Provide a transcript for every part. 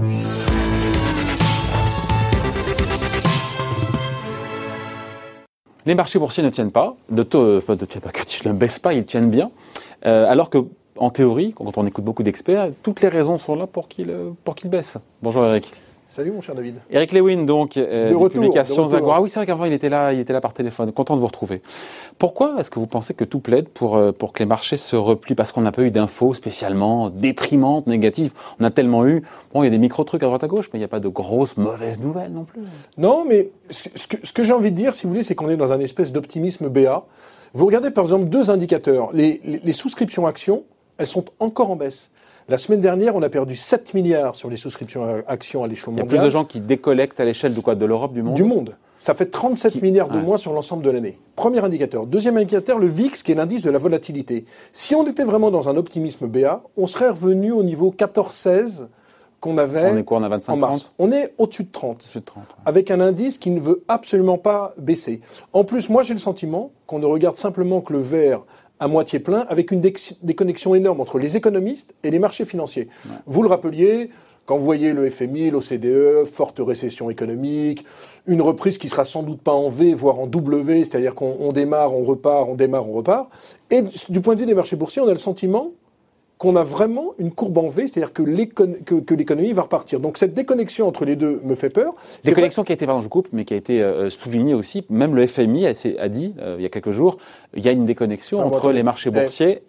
Les marchés boursiers ne tiennent pas, de taux, euh, ne tiennent pas, que ne baissent pas, ils tiennent bien, euh, alors que en théorie, quand on écoute beaucoup d'experts, toutes les raisons sont là pour qu'ils euh, pour baissent. Bonjour Eric. Salut mon cher David. Eric Lewin, donc, euh, de retour, publications Ah oui, c'est vrai qu'avant il était là, il était là par téléphone. Content de vous retrouver. Pourquoi est-ce que vous pensez que tout plaide pour, euh, pour que les marchés se replient? Parce qu'on n'a pas eu d'infos spécialement déprimantes, négatives. On a tellement eu, bon, il y a des micro-trucs à droite à gauche, mais il n'y a pas de grosses mauvaises nouvelles non plus. Non, mais ce, que, ce que j'ai envie de dire, si vous voulez, c'est qu'on est dans un espèce d'optimisme BA. Vous regardez par exemple deux indicateurs. Les, les, les souscriptions actions, elles sont encore en baisse. La semaine dernière, on a perdu 7 milliards sur les souscriptions actions à l'échelon mondial. Il y a plus de gens qui décollectent à l'échelle de quoi De l'Europe, du monde Du monde. Ça fait 37 milliards de moins sur l'ensemble de l'année. Premier indicateur. Deuxième indicateur, le VIX, qui est l'indice de la volatilité. Si on était vraiment dans un optimisme BA, on serait revenu au niveau 14-16 qu'on avait on est quoi, on a 25, en mars. On est au-dessus de 30, de 30 avec un indice qui ne veut absolument pas baisser. En plus, moi j'ai le sentiment qu'on ne regarde simplement que le vert à moitié plein, avec une déconnexion énorme entre les économistes et les marchés financiers. Vous le rappeliez, quand vous voyez le FMI, l'OCDE, forte récession économique, une reprise qui sera sans doute pas en V, voire en W, c'est-à-dire qu'on démarre, on repart, on démarre, on repart. Et du point de vue des marchés boursiers, on a le sentiment qu'on a vraiment une courbe en V, c'est-à-dire que l'économie va repartir. Donc cette déconnexion entre les deux me fait peur. Déconnexion qui a été, pardon, je coupe, mais qui a été euh, soulignée aussi. Même le FMI a, dit, euh, il y a quelques jours, il y a une déconnexion entre les marchés eh, boursiers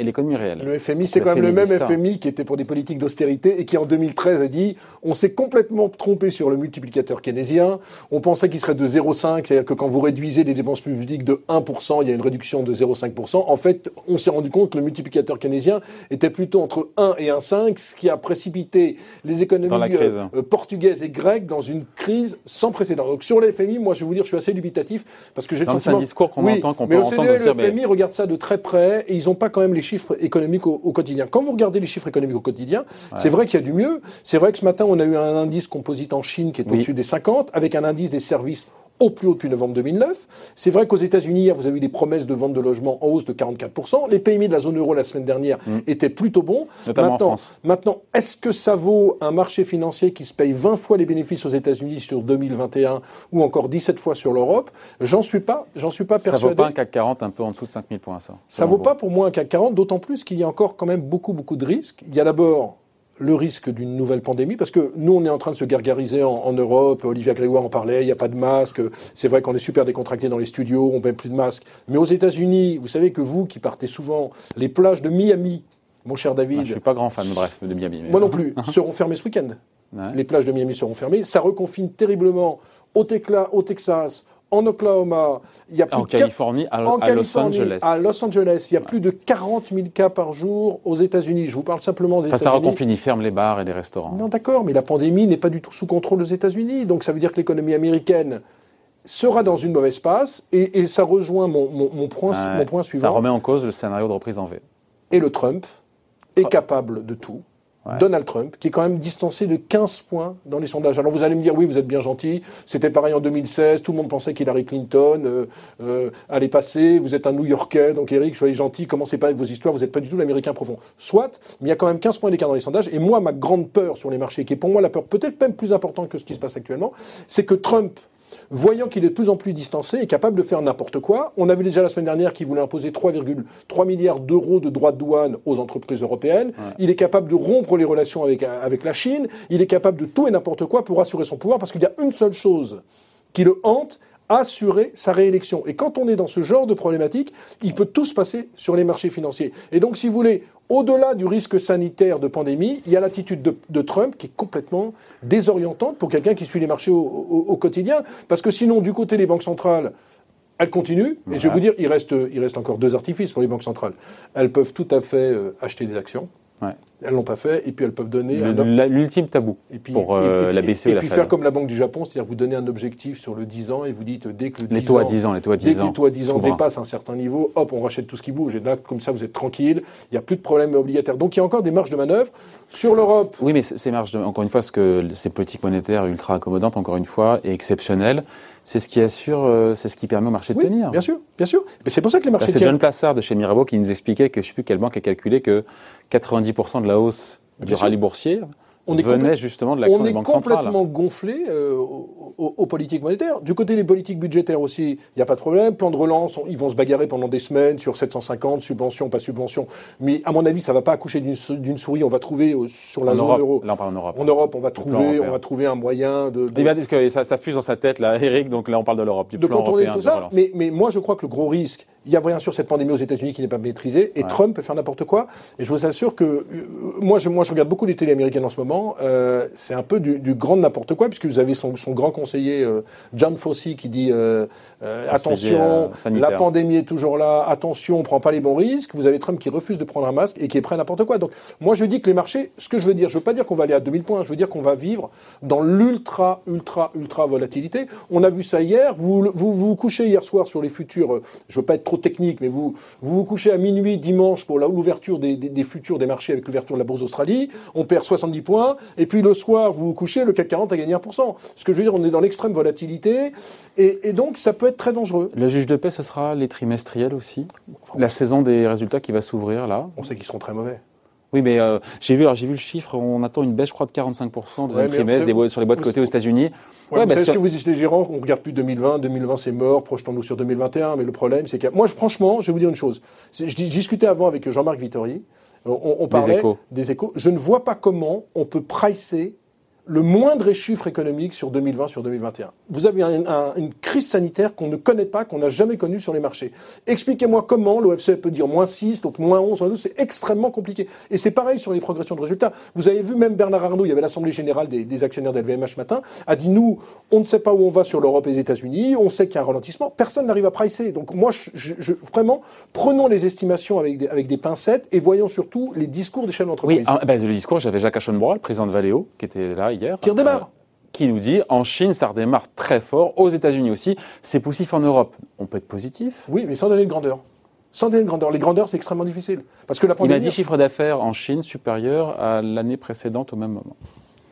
et l'économie réelle. Le FMI, c'est quand même le même FMI qui était pour des politiques d'austérité et qui en 2013 a dit on s'est complètement trompé sur le multiplicateur keynésien. On pensait qu'il serait de 0,5, c'est-à-dire que quand vous réduisez les dépenses publiques de 1%, il y a une réduction de 0,5%. En fait, on s'est rendu compte que le multiplicateur keynésien était plutôt entre 1 et 1,5, ce qui a précipité les économies euh, euh, portugaises et grecques dans une crise sans précédent. Donc sur le FMI, moi je vais vous dire, je suis assez dubitatif parce que j'ai le sentiment. C'est un discours qu'on entend, qu'on peut entendre. Mais le FMI regarde ça de très près et ils n'ont pas quand même les chiffres économiques au, quotidien. Quand vous regardez les chiffres économiques au quotidien, c'est vrai qu'il y a du mieux. C'est vrai que ce matin, on a eu un indice composite en Chine qui est au-dessus des 50, avec un indice des services au plus haut depuis novembre 2009. C'est vrai qu'aux États-Unis, hier, vous avez eu des promesses de vente de logements en hausse de 44%. Les PMI de la zone euro la semaine dernière mm. étaient plutôt bons. Notamment maintenant, en France. maintenant, est-ce que ça vaut un marché financier qui se paye 20 fois les bénéfices aux États-Unis sur 2021 ou encore 17 fois sur l'Europe? J'en suis pas, j'en suis pas persuadé. Ça vaut pas un CAC 40 un peu en dessous de 5000 points, ça. Ça vaut pas pour moi un CAC 40, d'autant plus qu'il y a encore quand même beaucoup, beaucoup de risques. Il y a d'abord le risque d'une nouvelle pandémie, parce que nous, on est en train de se gargariser en, Europe. Olivia Grégoire en parlait, il n'y a pas de masque. C'est vrai qu'on est super décontracté dans les studios, on ne met plus de masque. Mais aux États-Unis, vous savez que vous, qui partez souvent, les plages de Miami, mon cher David. Je je suis pas grand fan, bref, de Miami. Moi non plus, seront fermées ce week-end. Les plages de Miami seront fermées. Ça reconfine terriblement au, au Texas, en Oklahoma, il y a plus en Californie, à, Los Angeles. À Los Angeles, il y a plus de 40 000 cas par jour aux États-Unis. Je vous parle simplement des États-Unis. Ça reconfine, ils ferment les bars et les restaurants. Non, d'accord, mais la pandémie n'est pas du tout sous contrôle aux États-Unis. Donc ça veut dire que l'économie américaine sera dans une mauvaise passe et, ça rejoint mon, point, mon point suivant. Ça remet en cause le scénario de reprise en V. Et le Trump est capable de tout. Donald Trump, qui est quand même distancé de 15 points dans les sondages. Alors vous allez me dire, oui, vous êtes bien gentil, c'était pareil en 2016, tout le monde pensait qu'Hillary Clinton euh, euh, allait passer, vous êtes un New-Yorkais, donc Eric, soyez gentil, commencez pas avec vos histoires, vous n'êtes pas du tout l'Américain profond. Soit, mais il y a quand même 15 points d'écart dans les sondages, et moi, ma grande peur sur les marchés, qui est pour moi la peur peut-être même plus importante que ce qui se passe actuellement, c'est que Trump voyant qu'il est de plus en plus distancé et capable de faire n'importe quoi. On a vu déjà la semaine dernière qu'il voulait imposer 3,3 milliards d'euros de droits de douane aux entreprises européennes. Il est capable de rompre les relations avec, avec la Chine. Il est capable de tout et n'importe quoi pour assurer son pouvoir parce qu'il y a une seule chose qui le hante, assurer sa réélection. Et quand on est dans ce genre de problématique, il peut tout se passer sur les marchés financiers. Et donc, si vous voulez, au-delà du risque sanitaire de pandémie, il y a l'attitude de, Trump qui est complètement désorientante pour quelqu'un qui suit les marchés au, quotidien. Parce que sinon, du côté des banques centrales, elles continuent. Et je vais vous dire, il reste, il reste encore deux artifices pour les banques centrales. Elles peuvent tout à fait euh, acheter des actions. Ouais. Elles l'ont pas fait, et puis elles peuvent donner l'ultime tabou et puis, pour euh, la BCE et, puis faire comme la Banque du Japon, c'est-à-dire vous donner un objectif sur le 10 ans et vous dites dès que le 10 les taux à 10 ans, les taux à 10 dès que les taux à 10 ans dépassent un certain niveau, hop, on rachète tout ce qui bouge et là comme ça vous êtes tranquille, il n'y a plus de problème obligataire. Donc il y a encore des marges de manœuvre sur l'Europe. Oui, mais ces marges, de, encore une fois, ce que ces politiques monétaires ultra accommodantes, encore une fois, et exceptionnelles, c'est ce qui assure, euh, c'est ce qui permet au marché de tenir. Bien sûr, bien sûr. Mais c'est pour ça que les marchés. C'est John Plassard de chez Mirabeau qui nous expliquait que je ne sais plus quelle banque a calculé que 90% de la hausse du rallye boursier on est venait justement de l'action des banques centrales. On est complètement gonflé euh, aux, politiques monétaires. Du côté des politiques budgétaires aussi, il n'y a pas de problème. Plan de relance, ils vont se bagarrer pendant des semaines sur 750, subvention, pas subvention. Mais à mon avis, ça ne va pas accoucher d'une souris. On va trouver euh, sur la zone euro. Là, on parle en Europe. En Europe, on va trouver, on va trouver un moyen de. Il va dire que ça, ça fuse dans sa tête, là, Eric. Donc là, on parle de l'Europe, de contourner tout ça. Mais, mais moi, je crois que le gros risque, il y a bien sûr cette pandémie aux États-Unis qui n'est pas maîtrisée, et Trump peut faire n'importe quoi. Et je vous assure que euh, moi, je, moi, je regarde beaucoup les télé américaines en ce moment. Euh, c'est un peu du, du grand n'importe quoi, puisque vous avez son, son grand conseiller euh, John Fossey qui dit attention, la pandémie est toujours là, attention, on prend pas les bons risques. Vous avez Trump qui refuse de prendre un masque et qui est prêt à n'importe quoi. Donc, moi, je dis que les marchés, ce que je veux dire, je veux pas dire qu'on va aller à 2000 points, je veux dire qu'on va vivre dans l'ultra, ultra, ultra volatilité. On a vu ça hier. Vous, vous vous couchez hier soir sur les futurs. Je veux pas être trop technique, mais vous vous, vous couchez à minuit dimanche pour l'ouverture des, des, des futurs des marchés avec l'ouverture de la bourse d'Australie. On perd 70 points. Et puis le soir, vous vous couchez, le CAC 40 a gagné 1%. Ce que je veux dire, on est dans l'extrême volatilité. Et, et, donc, ça peut être très dangereux. Le juge de paix, ce sera les trimestriels aussi La saison des résultats qui va s'ouvrir là On sait qu'ils seront très mauvais. Oui, mais euh, j'ai vu, alors j'ai vu le chiffre. On attend une baisse, je crois, de 45% de ouais, trimestre des, sur les boîtes cotées aux États-Unis. Ouais, bah, ce que vous dites les gérants On regarde plus 2020, 2020 c'est mort, projetons-nous sur 2021. Mais le problème, c'est que moi, franchement, je vais vous dire une chose. Je discutais avant avec Jean-Marc Vittori. On, on parlait des échos. des échos. Je ne vois pas comment on peut pricer le moindre chiffre économique sur 2020, sur 2021. Vous avez une crise sanitaire qu'on ne connaît pas, qu'on n'a jamais connue sur les marchés. Expliquez-moi comment l'OFC peut dire moins 6, donc moins 11, moins 12, c'est extrêmement compliqué. Et c'est pareil sur les progressions de résultats. Vous avez vu même Bernard Arnault, il y avait l'Assemblée Générale des, actionnaires d'LVMH matin, a dit nous, on ne sait pas où on va sur l'Europe et les États-Unis, on sait qu'il y a un ralentissement, personne n'arrive à pricer. Donc moi, vraiment, prenons les estimations avec des, avec des pincettes et voyons surtout les discours des chefs d'entreprise. Oui, ah, ben, le discours, j'avais Jacques Aschenbrois, le président de Valeo, qui était là qui redémarre. Euh, qui nous dit en Chine, ça redémarre très fort, aux États-Unis aussi, c'est poussif en Europe. On peut être positif Oui, mais sans donner de grandeur. Sans donner de grandeur. Les grandeurs, c'est extrêmement difficile. Parce que la pandémie... Il a dit chiffre d'affaires en Chine supérieur à l'année précédente au même moment.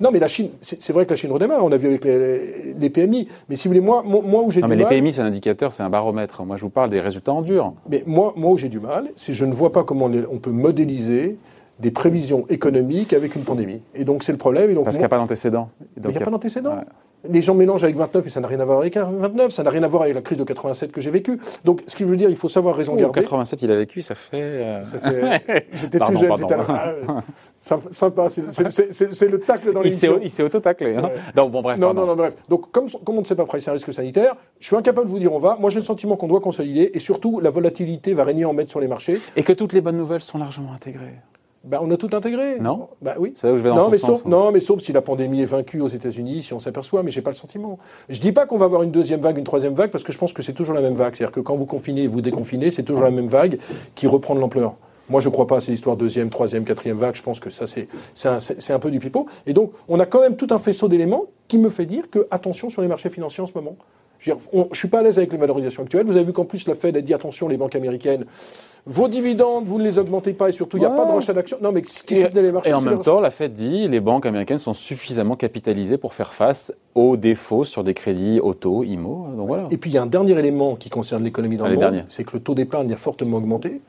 Non, mais la Chine, c'est vrai que la Chine redémarre, on a vu avec les, PMI. Mais si vous voulez, moi, moi où j'ai du mal. Non, mais les PMI, c'est un indicateur, c'est un baromètre. Moi, je vous parle des résultats en dur. Mais moi, moi où j'ai du mal, c'est je ne vois pas comment on peut modéliser des prévisions économiques avec une pandémie. Et donc c'est le problème. Et donc, Parce qu'il n'y a pas d'antécédent. Il n'y a, pas d'antécédent. Les gens mélangent avec 29, mais ça n'a rien à voir avec 29, ça n'a rien à voir avec la crise de 87 que j'ai vécue. Donc ce qui veut dire, il faut savoir raison oh, garder. 87, il a vécu, ça fait... Euh, ça fait... J'étais tout jeune, j'étais ah, Sympa, c'est le tacle dans l'émission. Il s'est auto-taclé. Hein. Non, bon, bref. Non, non, non, bref. Donc, comme, comme on ne sait pas c'est un risque sanitaire, je suis incapable de vous dire on va. Moi, j'ai le sentiment qu'on doit consolider et surtout, la volatilité va régner en maître sur les marchés. Et que toutes les bonnes nouvelles sont largement intégrées. Ben, on a tout intégré. Non bah, oui. C'est là où je vais dans non, mais sauf, hein. Non, mais sauf si la pandémie est vaincue aux États-Unis, si on s'aperçoit, mais j'ai pas le sentiment. Je dis pas qu'on va avoir une deuxième vague, une troisième vague, parce que je pense que c'est toujours la même vague. C'est-à-dire que quand vous confinez et vous déconfinez, c'est toujours la même vague qui reprend de l'ampleur. Moi, je ne crois pas à ces histoires deuxième, troisième, quatrième vague. Je pense que ça, c'est un, un, peu du pipeau. Et donc, on a quand même tout un faisceau d'éléments qui me fait dire que attention sur les marchés financiers en ce moment. Je ne suis pas à l'aise avec les valorisations actuelles. Vous avez vu qu'en plus, la Fed a dit attention, les banques américaines, vos dividendes, vous ne les augmentez pas et surtout, il n'y a pas de rachat d'actions. Non, mais ce qui soutenait les marchés, Et en même temps, la Fed dit les banques américaines sont suffisamment capitalisées pour faire face aux défauts sur des crédits auto, IMO. Donc voilà. Et puis, il y a un dernier élément qui concerne l'économie dans le monde, c'est que le taux d'épargne a fortement augmenté.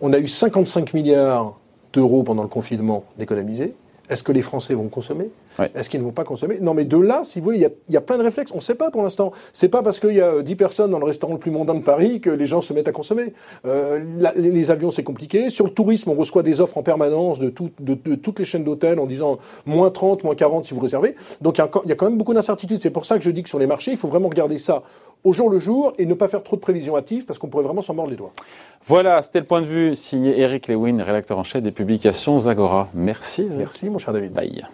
On a eu 55 milliards d'euros pendant le confinement d'économiser. Est-ce que les Français vont consommer? Est-ce qu'ils ne vont pas consommer? Non, mais de là, si vous voulez, il y a, plein de réflexes. On ne sait pas pour l'instant. C'est pas parce qu'il y a 10 personnes dans le restaurant le plus mondain de Paris que les gens se mettent à consommer. Euh, les, avions, c'est compliqué. Sur le tourisme, on reçoit des offres en permanence de, de, toutes les chaînes d'hôtels en disant moins 30, moins 40 si vous réservez. Donc il y, a quand même beaucoup d'incertitudes. C'est pour ça que je dis que sur les marchés, il faut vraiment regarder ça au jour le jour et ne pas faire trop de prévisions hâtives parce qu'on pourrait vraiment s'en mordre les doigts. Voilà, c'était le point de vue signé Eric Lewin, rédacteur en chef des publications Zagora. Merci. Merci, mon cher David. Bye.